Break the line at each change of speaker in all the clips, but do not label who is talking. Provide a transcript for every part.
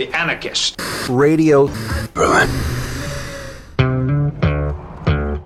The Anarchist.
Radio Berlin.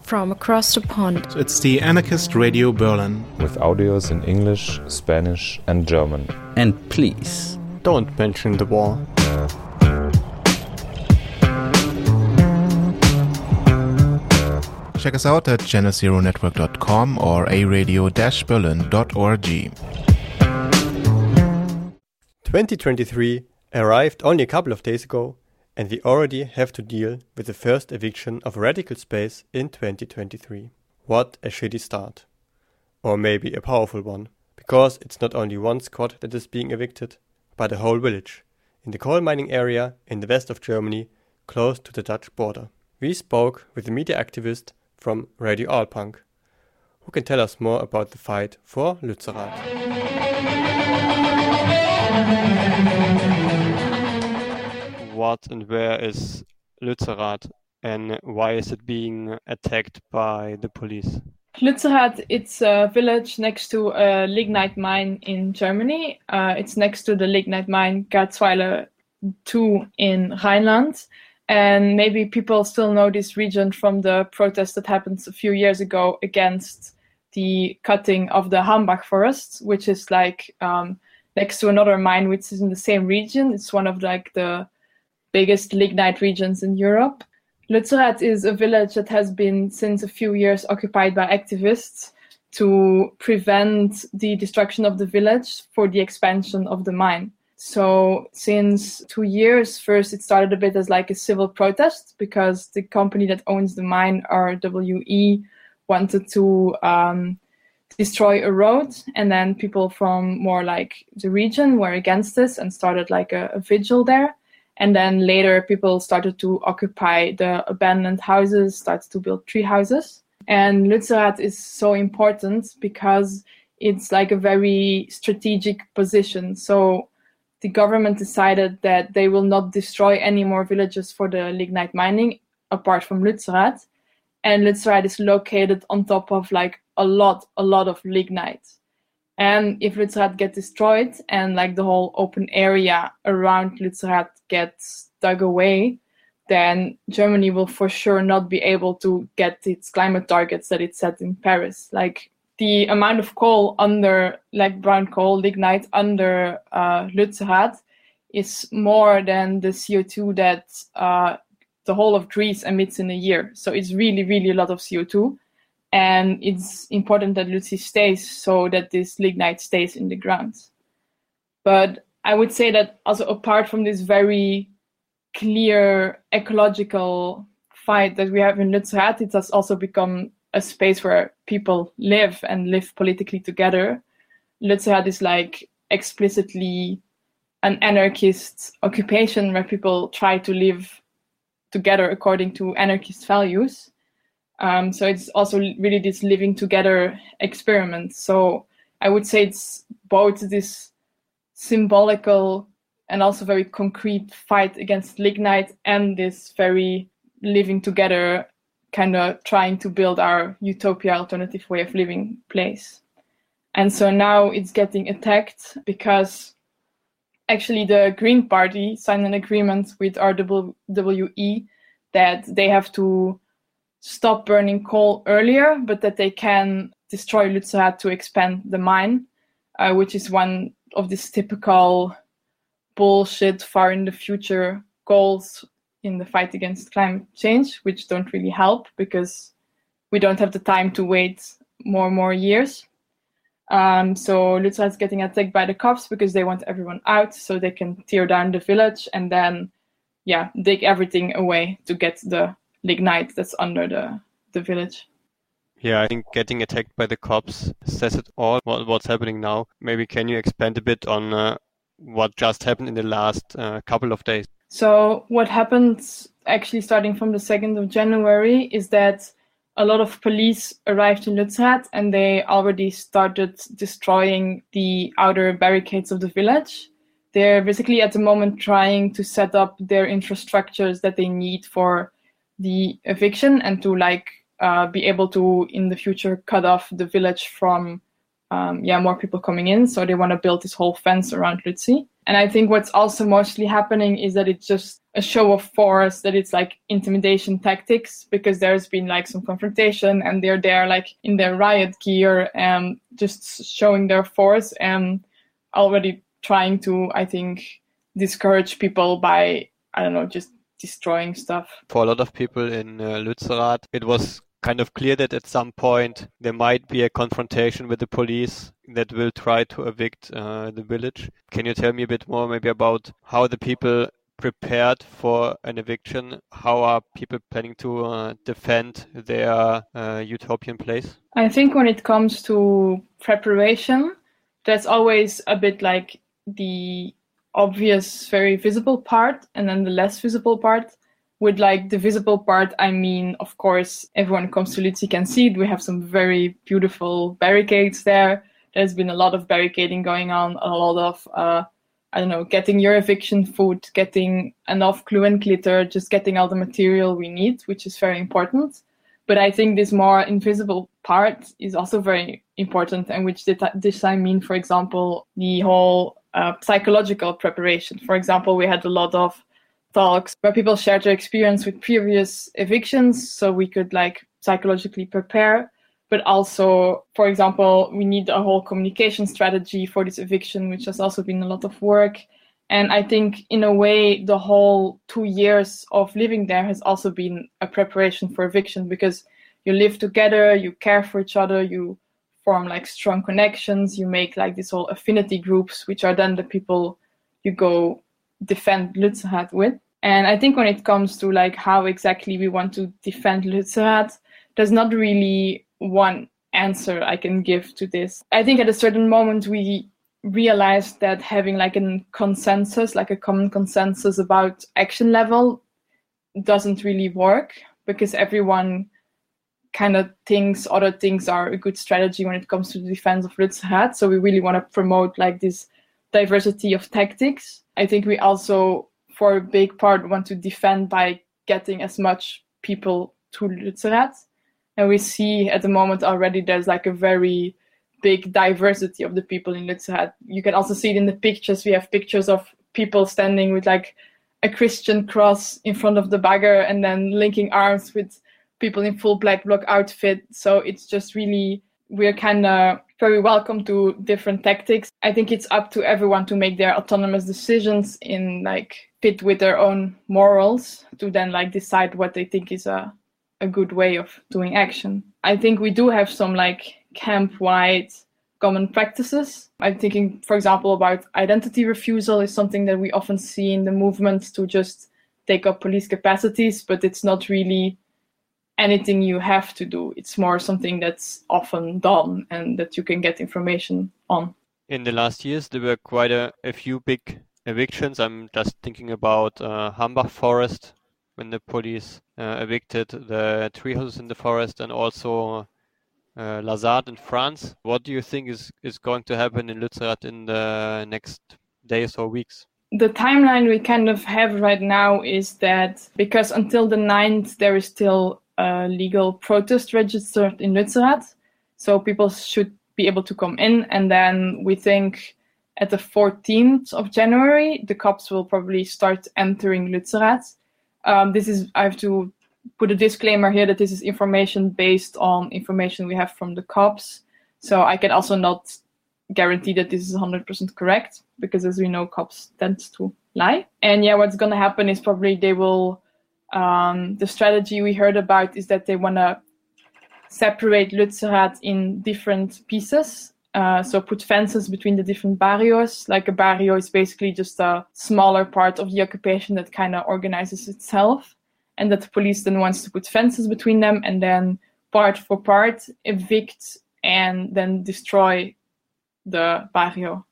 From across the pond.
It's the Anarchist Radio Berlin.
With audios in English, Spanish, and German.
And please,
don't mention the war.
Check us out at genesironetwork.com or aradio-berlin.org.
2023 arrived only a couple of days ago, and we already have to deal with the first eviction of Radical Space in 2023. What a shitty start. Or maybe a powerful one, because it's not only one squad that is being evicted, but a whole village, in the coal mining area in the west of Germany, close to the Dutch border. We spoke with a media activist from Radio Aalpunk, who can tell us more about the fight for Lützerath. What and where is Lützerath and why is it being attacked by the police?
Lützerath, it's a village next to a lignite mine in Germany. Uh, it's next to the lignite mine Garzweiler 2 in Rhineland and maybe people still know this region from the protest that happened a few years ago against the cutting of the Hambach forest, which is like um, next to another mine which is in the same region. It's one of like the biggest lignite regions in Europe. Lützerath is a village that has been since a few years occupied by activists to prevent the destruction of the village for the expansion of the mine. So since two years, first it started a bit as like a civil protest because the company that owns the mine, RWE, wanted to um, destroy a road, and then people from more like the region were against this and started like a, a vigil there. And then later, people started to occupy the abandoned houses, started to build tree houses. And Lützerath is so important because it's like a very strategic position. So the government decided that they will not destroy any more villages for the lignite mining apart from Lützerath. And Lützerath is located on top of like a lot, a lot of lignite. And if Lützerath gets destroyed and like the whole open area around Lützerath gets dug away, then Germany will for sure not be able to get its climate targets that it set in Paris. Like the amount of coal under, like brown coal, lignite under uh, Lützerath is more than the CO2 that uh, the whole of Greece emits in a year. So it's really, really a lot of CO2. And it's important that Lützi stays so that this lignite stays in the ground. But I would say that also apart from this very clear ecological fight that we have in Lützerath, it has also become a space where people live and live politically together. Lützerath is like explicitly an anarchist occupation where people try to live together according to anarchist values. Um, so it's also really this living together experiment. So I would say it's both this symbolical and also very concrete fight against lignite and this very living together kind of trying to build our utopia alternative way of living place. And so now it's getting attacked because actually the Green Party signed an agreement with RWE that they have to stop burning coal earlier, but that they can destroy Lützerath to expand the mine, uh, which is one of these typical bullshit far in the future goals in the fight against climate change, which don't really help because we don't have the time to wait more and more years. Um, so Lützerath is getting attacked by the cops because they want everyone out so they can tear down the village and then, yeah, dig everything away to get the lignite that's under the, the village.
Yeah, I think getting attacked by the cops says it all. What, what's happening now? Maybe can you expand a bit on uh, what just happened in the last uh, couple of days?
So what happened actually starting from the 2nd of January is that a lot of police arrived in Lützerath and they already started destroying the outer barricades of the village. They're basically at the moment trying to set up their infrastructures that they need for the eviction and to like uh, be able to in the future cut off the village from um, yeah more people coming in. So they want to build this whole fence around Lützi. And I think what's also mostly happening is that it's just a show of force, that it's like intimidation tactics, because there's been like some confrontation and they're there like in their riot gear and just showing their force and already trying to, I think, discourage people by, I don't know, just destroying stuff.
For a lot of people in uh, Lützerath, it was kind of clear that at some point there might be a confrontation with the police that will try to evict uh, the village. Can you tell me a bit more maybe about how the people prepared for an eviction? How are people planning to uh, defend their uh, utopian place?
I think when it comes to preparation, that's always a bit like the obvious, very visible part, and then the less visible part with like the visible part, I mean, of course, everyone comes to Lützi can see it. We have some very beautiful barricades there. There's been a lot of barricading going on, a lot of, uh, I don't know, getting your eviction food, getting enough glue and glitter, just getting all the material we need, which is very important. But I think this more invisible part is also very important, and which this I mean, for example, the whole uh, psychological preparation. For example, we had a lot of talks where people shared their experience with previous evictions so we could like psychologically prepare but also for example we need a whole communication strategy for this eviction which has also been a lot of work and i think in a way the whole two years of living there has also been a preparation for eviction because you live together you care for each other you form like strong connections you make like these whole affinity groups which are then the people you go defend Lützerath with. And I think when it comes to like how exactly we want to defend Lützerath, there's not really one answer I can give to this. I think at a certain moment we realized that having like a consensus, like a common consensus about action level doesn't really work because everyone kind of thinks other things are a good strategy when it comes to the defense of Lützerath. So we really want to promote like this diversity of tactics. I think we also, for a big part, want to defend by getting as much people to Lützerath. And we see at the moment already there's like a very big diversity of the people in Lützerath. You can also see it in the pictures. We have pictures of people standing with like a Christian cross in front of the bagger and then linking arms with people in full black bloc outfit. So it's just really, we're kind of very welcome to different tactics. I think it's up to everyone to make their autonomous decisions in like fit with their own morals to then like decide what they think is a a good way of doing action. I think we do have some like camp wide common practices. I'm thinking, for example, about identity refusal is something that we often see in the movement to just take up police capacities, but it's not really anything you have to do. It's more something that's often done and that you can get information on.
In the last years, there were quite a, a few big evictions. I'm just thinking about uh, Hambach Forest when the police uh, evicted the tree houses in the forest and also uh, la ZAD in France. What do you think is, is going to happen in Lützerath in the next days or weeks?
The timeline we kind of have right now is that because until the 9th, there is still a legal protest registered in Lützerath. So people should be able to come in. And then we think at the 14th of January, the cops will probably start entering Lützerath. Um, this is, I have to put a disclaimer here that this is information based on information we have from the cops. So I can also not guarantee that this is 100% correct because as we know, cops tend to lie. And yeah, what's going to happen is probably they will um, the strategy we heard about is that they want to separate Lützerath in different pieces. Uh, so put fences between the different barrios. Like a barrio is basically just a smaller part of the occupation that kind of organizes itself, and that the police then wants to put fences between them, and then part for part evict and then destroy the barrio.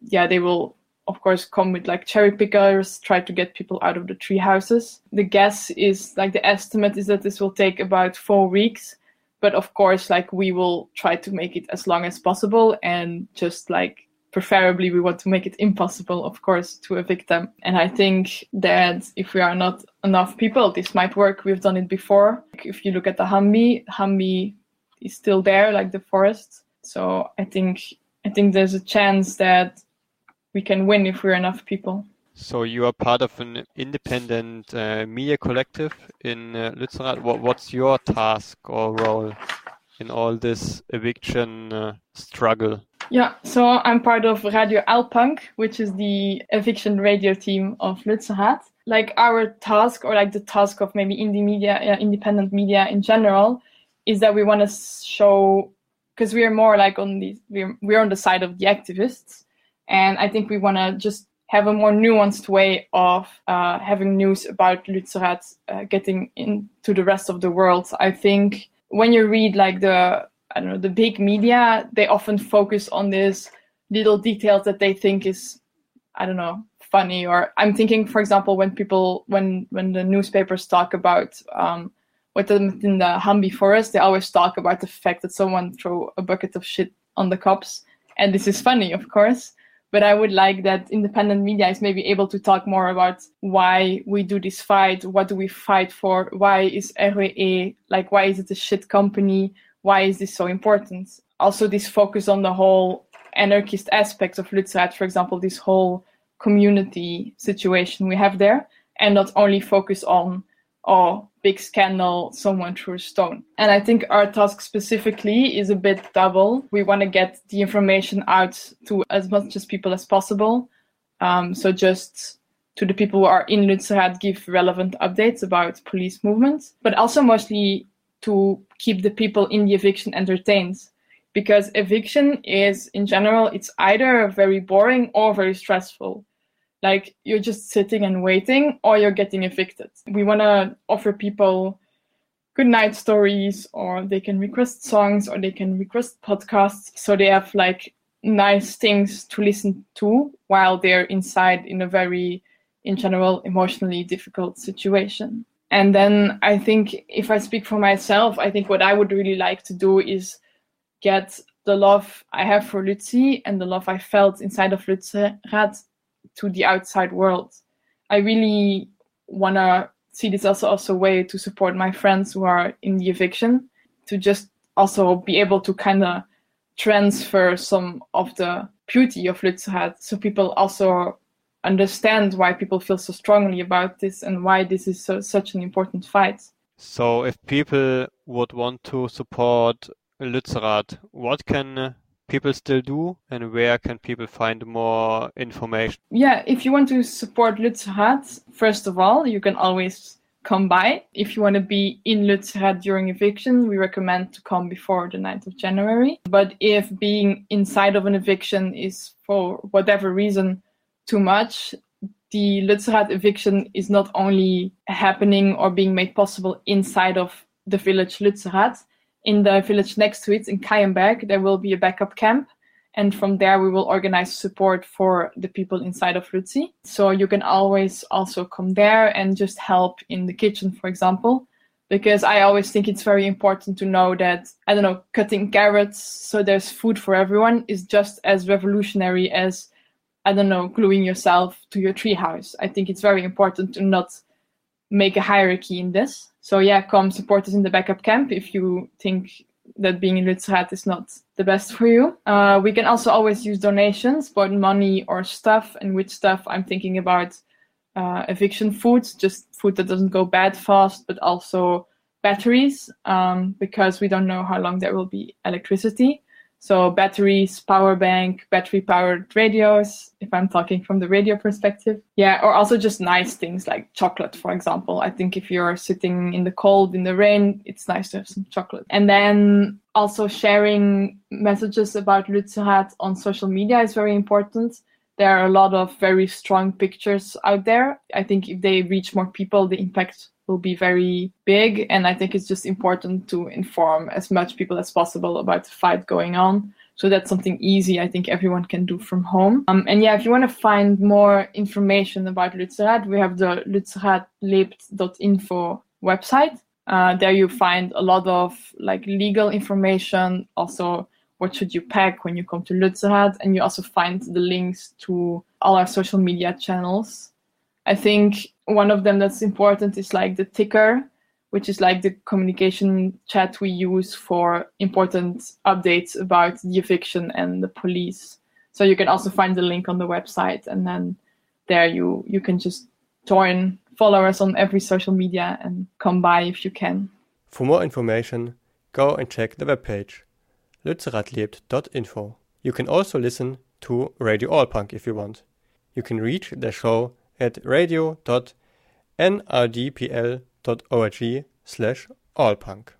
Yeah, they will of course come with like cherry pickers try to get people out of the tree houses. The guess is like the estimate is that this will take about four weeks but of course like we will try to make it as long as possible and just like preferably we want to make it impossible of course to evict them. And i think that if we are not enough people this might work. We've done it before. If you look at the Hambi Hambi is still there like the forest. So i think i think there's a chance that we can win if we're enough people.
So you are part of an independent uh, media collective in uh, Lützerath. What, what's your task or role in all this eviction uh, struggle?
Yeah, so I'm part of Radio Aalpunk, which is the eviction radio team of Lützerath. Like our task, or like the task of maybe indie media, uh, independent media in general, is that we want to show, because we are more like on the we're we're on the side of the activists, and I think we want to just have a more nuanced way of uh, having news about Lützerath uh, getting into the rest of the world. I think when you read like the I don't know the big media, they often focus on these little details that they think is I don't know funny. Or I'm thinking, for example, when people when when the newspapers talk about um, in the Hambi forest, they always talk about the fact that someone threw a bucket of shit on the cops, and this is funny, of course but I would like that independent media is maybe able to talk more about why we do this fight, what do we fight for, why is RWE like why is it a shit company, why is this so important? Also, this focus on the whole anarchist aspects of Lützerath, for example, this whole community situation we have there, and not only focus on oh big scandal, someone threw a stone. And I think our task specifically is a bit double. We want to get the information out to as much as people as possible. Um, so just to the people who are in Lützerath, give relevant updates about police movements, but also mostly to keep the people in the eviction entertained. Because eviction is, in general, it's either very boring or very stressful like you're just sitting and waiting or you're getting evicted. We want to offer people good night stories or they can request songs or they can request podcasts so they have like nice things to listen to while they're inside in a very in general emotionally difficult situation. And then I think if I speak for myself, I think what I would really like to do is get the love I have for Lützi and the love I felt inside of Lützerath to the outside world. I really want to see this also as a way to support my friends who are in the eviction to just also be able to kind of transfer some of the beauty of Lützerath so people also understand why people feel so strongly about this and why this is so, such an important fight.
So if people would want to support Lützerath, what can people still do and where can people find more information?
Yeah, if you want to support Lützerath, first of all, you can always come by. If you want to be in Lützerath during eviction, we recommend to come before the 9th of January. But if being inside of an eviction is for whatever reason too much, the Lützerath eviction is not only happening or being made possible inside of the village Lützerath, in the village next to it, in Keyenberg, there will be a backup camp. And from there, we will organize support for the people inside of Lützi. So you can always also come there and just help in the kitchen, for example. Because I always think it's very important to know that, I don't know, cutting carrots so there's food for everyone is just as revolutionary as, I don't know, gluing yourself to your treehouse. I think it's very important to not make a hierarchy in this. So yeah, come support us in the backup camp if you think that being in Lützerath is not the best for you. Uh, we can also always use donations, both money or stuff. And with stuff, I'm thinking about uh, eviction food, just food that doesn't go bad fast, but also batteries, um, because we don't know how long there will be electricity. So batteries, power bank, battery powered radios, if I'm talking from the radio perspective. Yeah, or also just nice things like chocolate, for example. I think if you're sitting in the cold, in the rain, it's nice to have some chocolate. And then also sharing messages about Lützerath on social media is very important. There are a lot of very strong pictures out there. I think if they reach more people, the impact will be very big. And I think it's just important to inform as much people as possible about the fight going on. So that's something easy I think everyone can do from home. Um, and yeah, if you want to find more information about Lützerath, we have the luetzerathlebt.info website. Uh, there you find a lot of like legal information, also what should you pack when you come to Lützerath, and you also find the links to all our social media channels. I think one of them that's important is like the ticker, which is like the communication chat we use for important updates about the eviction and the police. So you can also find the link on the website, and then there you you can just join, follow us on every social media, and come by if you can.
For more information, go and check the webpage lützerath You can also listen to Radio Aalpunk if you want. You can reach the show at radio.nrdpl.org slash allpunk.